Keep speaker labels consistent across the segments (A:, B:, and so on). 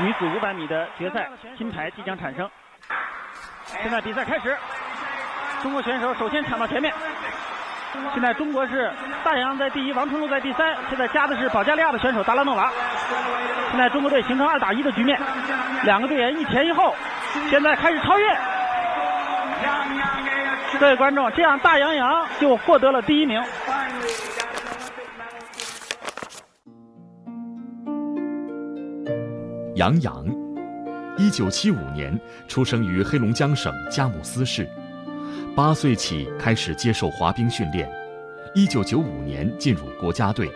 A: 女子500米的决赛金牌即将产生。现在比赛开始，中国选手首先抢到前面。现在中国是大洋在第一，王春露在第三。现在加的是保加利亚的选手达拉诺娃。现在中国队形成二打一的局面，两个队员一前一后，现在开始超越。各位观众，这样大杨洋就获得了第一名。
B: 杨洋，一九七五年出生于黑龙江省佳木斯市。八岁起开始接受滑冰训练，一九九五年进入国家队。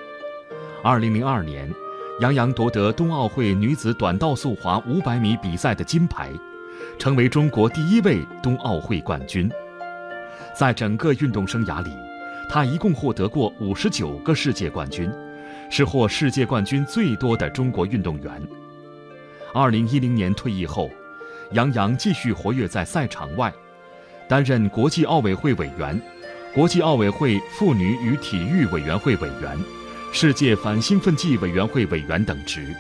B: 二零零二年，杨洋夺得冬奥会女子短道速滑五百米比赛的金牌，成为中国第一位冬奥会冠军。在整个运动生涯里，他一共获得过五十九个世界冠军，是获世界冠军最多的中国运动员。二零一零年退役后，杨洋继续活跃在赛场外。担任国际奥委会委员、国际奥委会妇女与体育委员会委员、世界反兴奋剂委员会委员等职，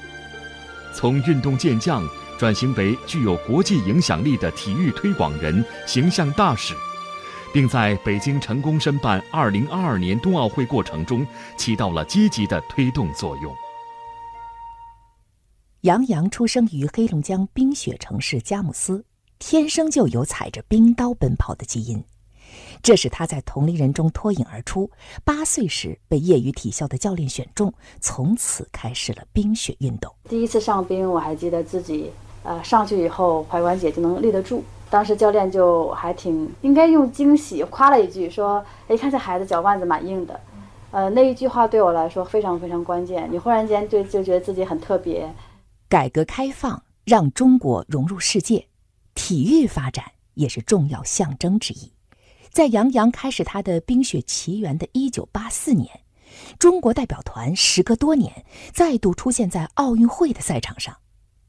B: 从运动健将转型为具有国际影响力的体育推广人、形象大使，并在北京成功申办2022年冬奥会过程中起到了积极的推动作用。
C: 杨洋出生于黑龙江冰雪城市佳木斯。天生就有踩着冰刀奔跑的基因，这使他在同龄人中脱颖而出。八岁时被业余体校的教练选中，从此开始了冰雪运动。
D: 第一次上冰，我还记得自己，呃，上去以后踝关节就能立得住。当时教练就还挺应该用惊喜夸了一句，说：“哎，看这孩子脚腕子蛮硬的。”呃，那一句话对我来说非常非常关键。你忽然间对就觉得自己很特别。
C: 改革开放让中国融入世界。体育发展也是重要象征之一。在杨洋开始他的冰雪奇缘的一九八四年，中国代表团时隔多年再度出现在奥运会的赛场上。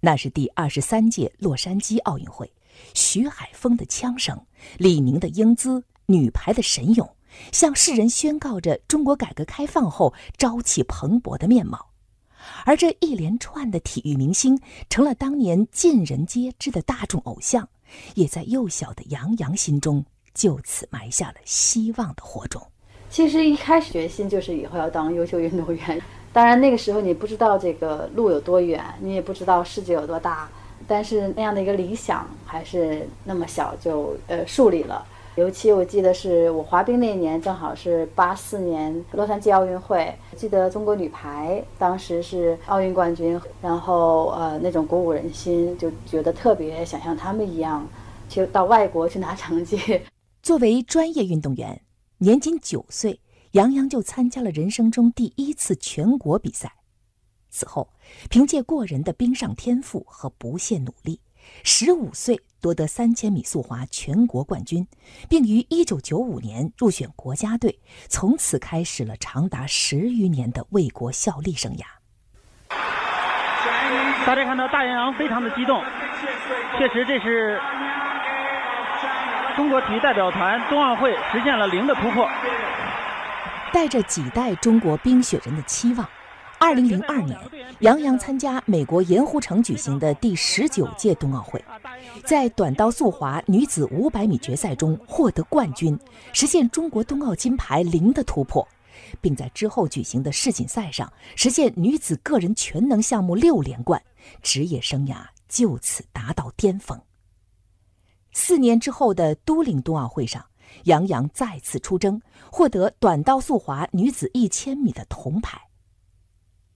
C: 那是第二十三届洛杉矶奥运会，徐海峰的枪声，李宁的英姿，女排的神勇，向世人宣告着中国改革开放后朝气蓬勃的面貌。而这一连串的体育明星，成了当年尽人皆知的大众偶像，也在幼小的杨洋心中就此埋下了希望的火种。
D: 其实一开始决心就是以后要当优秀运动员，当然那个时候你不知道这个路有多远，你也不知道世界有多大，但是那样的一个理想还是那么小就呃树立了。尤其我记得是我滑冰那一年，正好是八四年洛杉矶奥运会。记得中国女排当时是奥运冠军，然后呃那种鼓舞人心，就觉得特别想像他们一样，去到外国去拿成绩。
C: 作为专业运动员，年仅九岁，杨洋就参加了人生中第一次全国比赛。此后，凭借过人的冰上天赋和不懈努力。十五岁夺得三千米速滑全国冠军，并于一九九五年入选国家队，从此开始了长达十余年的为国效力生涯。
A: 大家看到大杨洋非常的激动，确实这是中国体育代表团冬奥会实现了零的突破，
C: 带着几代中国冰雪人的期望。二零零二年，杨洋参加美国盐湖城举行的第十九届冬奥会，在短道速滑女子五百米决赛中获得冠军，实现中国冬奥金牌零的突破，并在之后举行的世锦赛上实现女子个人全能项目六连冠，职业生涯就此达到巅峰。四年之后的都灵冬奥会上，杨洋再次出征，获得短道速滑女子一千米的铜牌。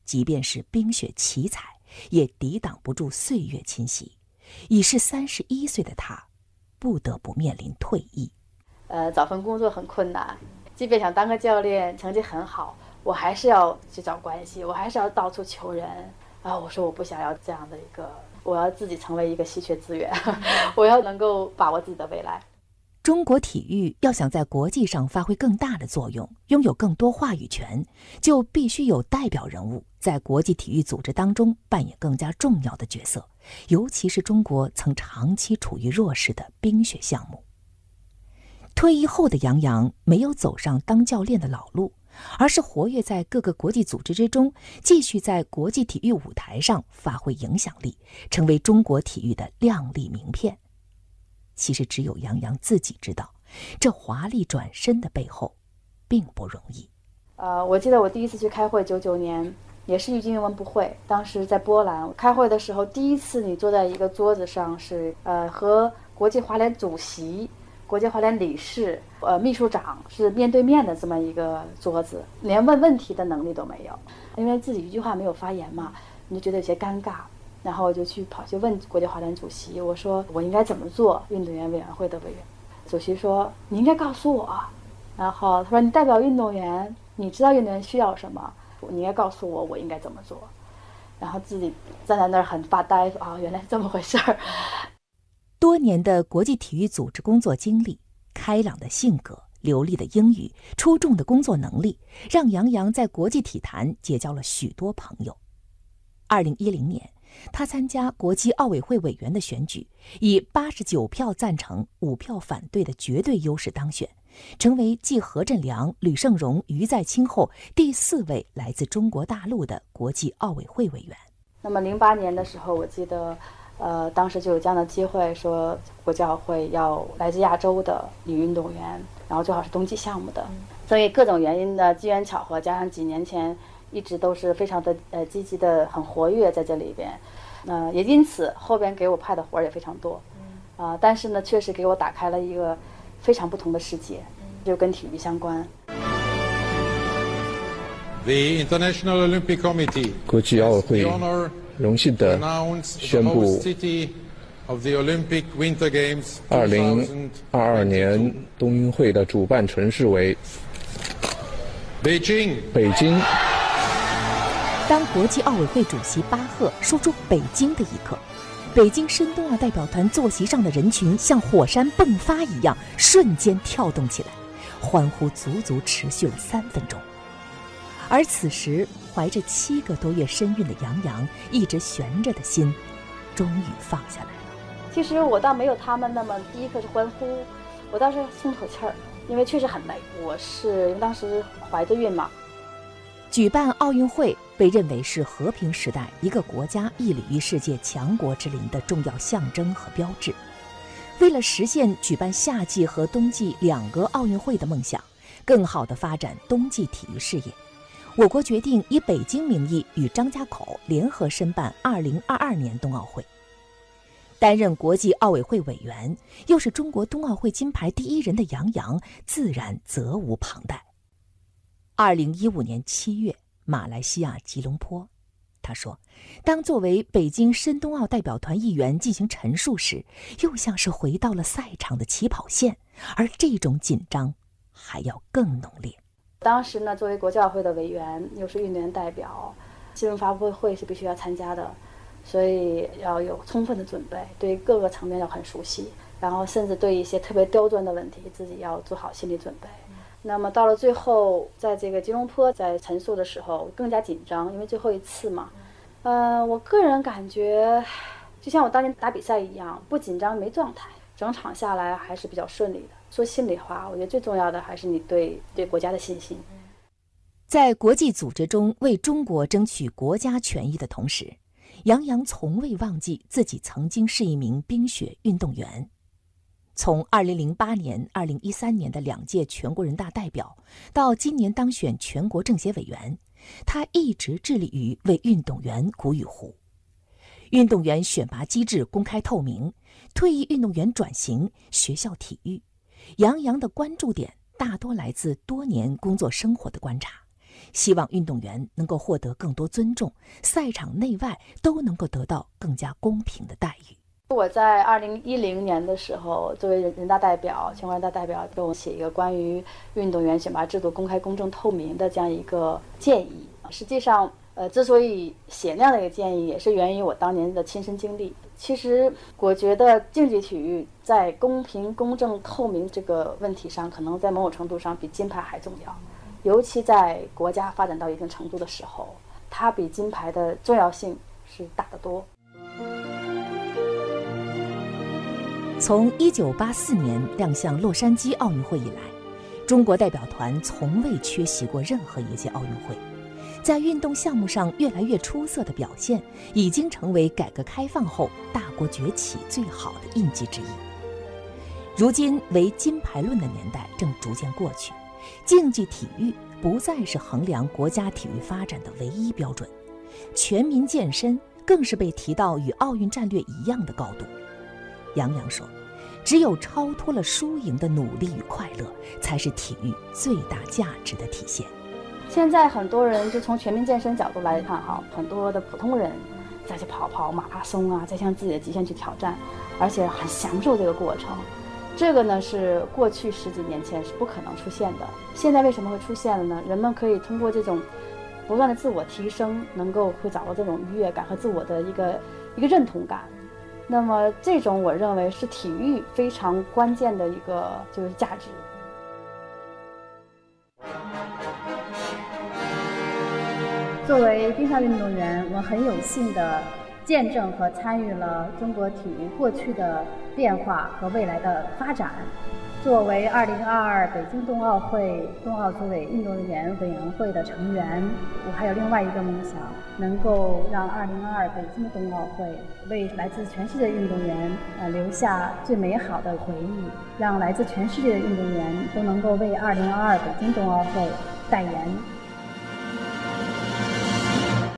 C: 即便是冰雪奇才，也抵挡不住岁月侵袭。已是三十一岁的他，不得不面临退役。
D: 呃，找份工作很困难，即便想当个教练，成绩很好，我还是要去找关系，我还是要到处求人。啊，我说我不想要这样的一个，我要自己成为一个稀缺资源，我要能够把握自己的未来。
C: 中国体育要想在国际上发挥更大的作用，拥有更多话语权，就必须有代表人物在国际体育组织当中扮演更加重要的角色。尤其是中国曾长期处于弱势的冰雪项目。退役后的杨洋没有走上当教练的老路，而是活跃在各个国际组织之中，继续在国际体育舞台上发挥影响力，成为中国体育的亮丽名片。其实，只有杨洋自己知道，这华丽转身的背后，并不容易。
D: 呃，我记得我第一次去开会，九九年也是郁金文博会，当时在波兰开会的时候，第一次你坐在一个桌子上，是呃和国际华联主席。国际华联理事，呃，秘书长是面对面的这么一个桌子，连问问题的能力都没有，因为自己一句话没有发言嘛，你就觉得有些尴尬，然后我就去跑去问国际滑联主席，我说我应该怎么做运动员委员会的委员？主席说你应该告诉我，然后他说你代表运动员，你知道运动员需要什么，你应该告诉我我应该怎么做，然后自己站在那儿很发呆，啊，原来是这么回事儿。
C: 多年的国际体育组织工作经历、开朗的性格、流利的英语、出众的工作能力，让杨洋在国际体坛结交了许多朋友。二零一零年，他参加国际奥委会委员的选举，以八十九票赞成、五票反对的绝对优势当选，成为继何振良、吕盛荣、于再清后第四位来自中国大陆的国际奥委会委员。
D: 那么零八年的时候，我记得。呃，当时就有这样的机会，说国际奥会要来自亚洲的女运动员，然后最好是冬季项目的，所以各种原因的机缘巧合，加上几年前一直都是非常的呃积极的、很活跃在这里边，呃，也因此后边给我派的活儿也非常多，啊，但是呢，确实给我打开了一个非常不同的世界，就跟体育相关。
E: The International Olympic Committee
F: 国际奥委会。荣幸的宣布，二零二二年冬运会的主办城市为北京。北京。
C: 当国际奥委会主席巴赫说出“北京”的一刻，北京申冬奥代表团坐席上的人群像火山迸发一样，瞬间跳动起来，欢呼足足持续了三分钟。而此时，怀着七个多月身孕的杨洋，一直悬着的心，终于放下来了。
D: 其实我倒没有他们那么第一刻是欢呼，我倒是松口气儿，因为确实很累。我是因为当时怀着孕嘛。
C: 举办奥运会被认为是和平时代一个国家屹立于世界强国之林的重要象征和标志。为了实现举办夏季和冬季两个奥运会的梦想，更好地发展冬季体育事业。我国决定以北京名义与张家口联合申办2022年冬奥会。担任国际奥委会委员，又是中国冬奥会金牌第一人的杨洋，自然责无旁贷。2015年7月，马来西亚吉隆坡，他说：“当作为北京申冬奥代表团一员进行陈述时，又像是回到了赛场的起跑线，而这种紧张还要更浓烈。”
D: 当时呢，作为国教会的委员，又是运动员代表，新闻发布会是必须要参加的，所以要有充分的准备，对各个层面要很熟悉，然后甚至对一些特别刁钻的问题，自己要做好心理准备。那么到了最后，在这个吉隆坡在陈述的时候更加紧张，因为最后一次嘛。嗯，我个人感觉，就像我当年打比赛一样，不紧张没状态，整场下来还是比较顺利的。说心里话，我觉得最重要的还是你对对国家的信心。
C: 在国际组织中为中国争取国家权益的同时，杨洋从未忘记自己曾经是一名冰雪运动员。从2008年、2013年的两届全国人大代表，到今年当选全国政协委员，他一直致力于为运动员鼓与呼。运动员选拔机制公开透明，退役运动员转型，学校体育。杨洋的关注点大多来自多年工作生活的观察，希望运动员能够获得更多尊重，赛场内外都能够得到更加公平的待遇。
D: 我在二零一零年的时候，作为人人大代表、全国人大代表，给我写一个关于运动员选拔制度公开、公正、透明的这样一个建议。实际上，呃，之所以写那样的一个建议，也是源于我当年的亲身经历。其实，我觉得竞技体育在公平、公正、透明这个问题上，可能在某种程度上比金牌还重要。尤其在国家发展到一定程度的时候，它比金牌的重要性是大得多。
C: 从1984年亮相洛杉矶奥运会以来，中国代表团从未缺席过任何一届奥运会，在运动项目上越来越出色的表现，已经成为改革开放后大国崛起最好的印记之一。如今，唯金牌论的年代正逐渐过去，竞技体育不再是衡量国家体育发展的唯一标准，全民健身更是被提到与奥运战略一样的高度。杨洋说。只有超脱了输赢的努力与快乐，才是体育最大价值的体现。
D: 现在很多人就从全民健身角度来看，哈，很多的普通人再去跑跑马拉松啊，再向自己的极限去挑战，而且很享受这个过程。这个呢是过去十几年前是不可能出现的。现在为什么会出现了呢？人们可以通过这种不断的自我提升，能够会找到这种愉悦感和自我的一个一个认同感。那么，这种我认为是体育非常关键的一个就是价值。作为冰上运动员，我很有幸的见证和参与了中国体育过去的变化和未来的发展。作为2022北京冬奥会冬奥组委运动员委员会的成员，我还有另外一个梦想，能够让2022北京冬奥会为来自全世界运动员呃留下最美好的回忆，让来自全世界的运动员都能够为2022北京冬奥会代言。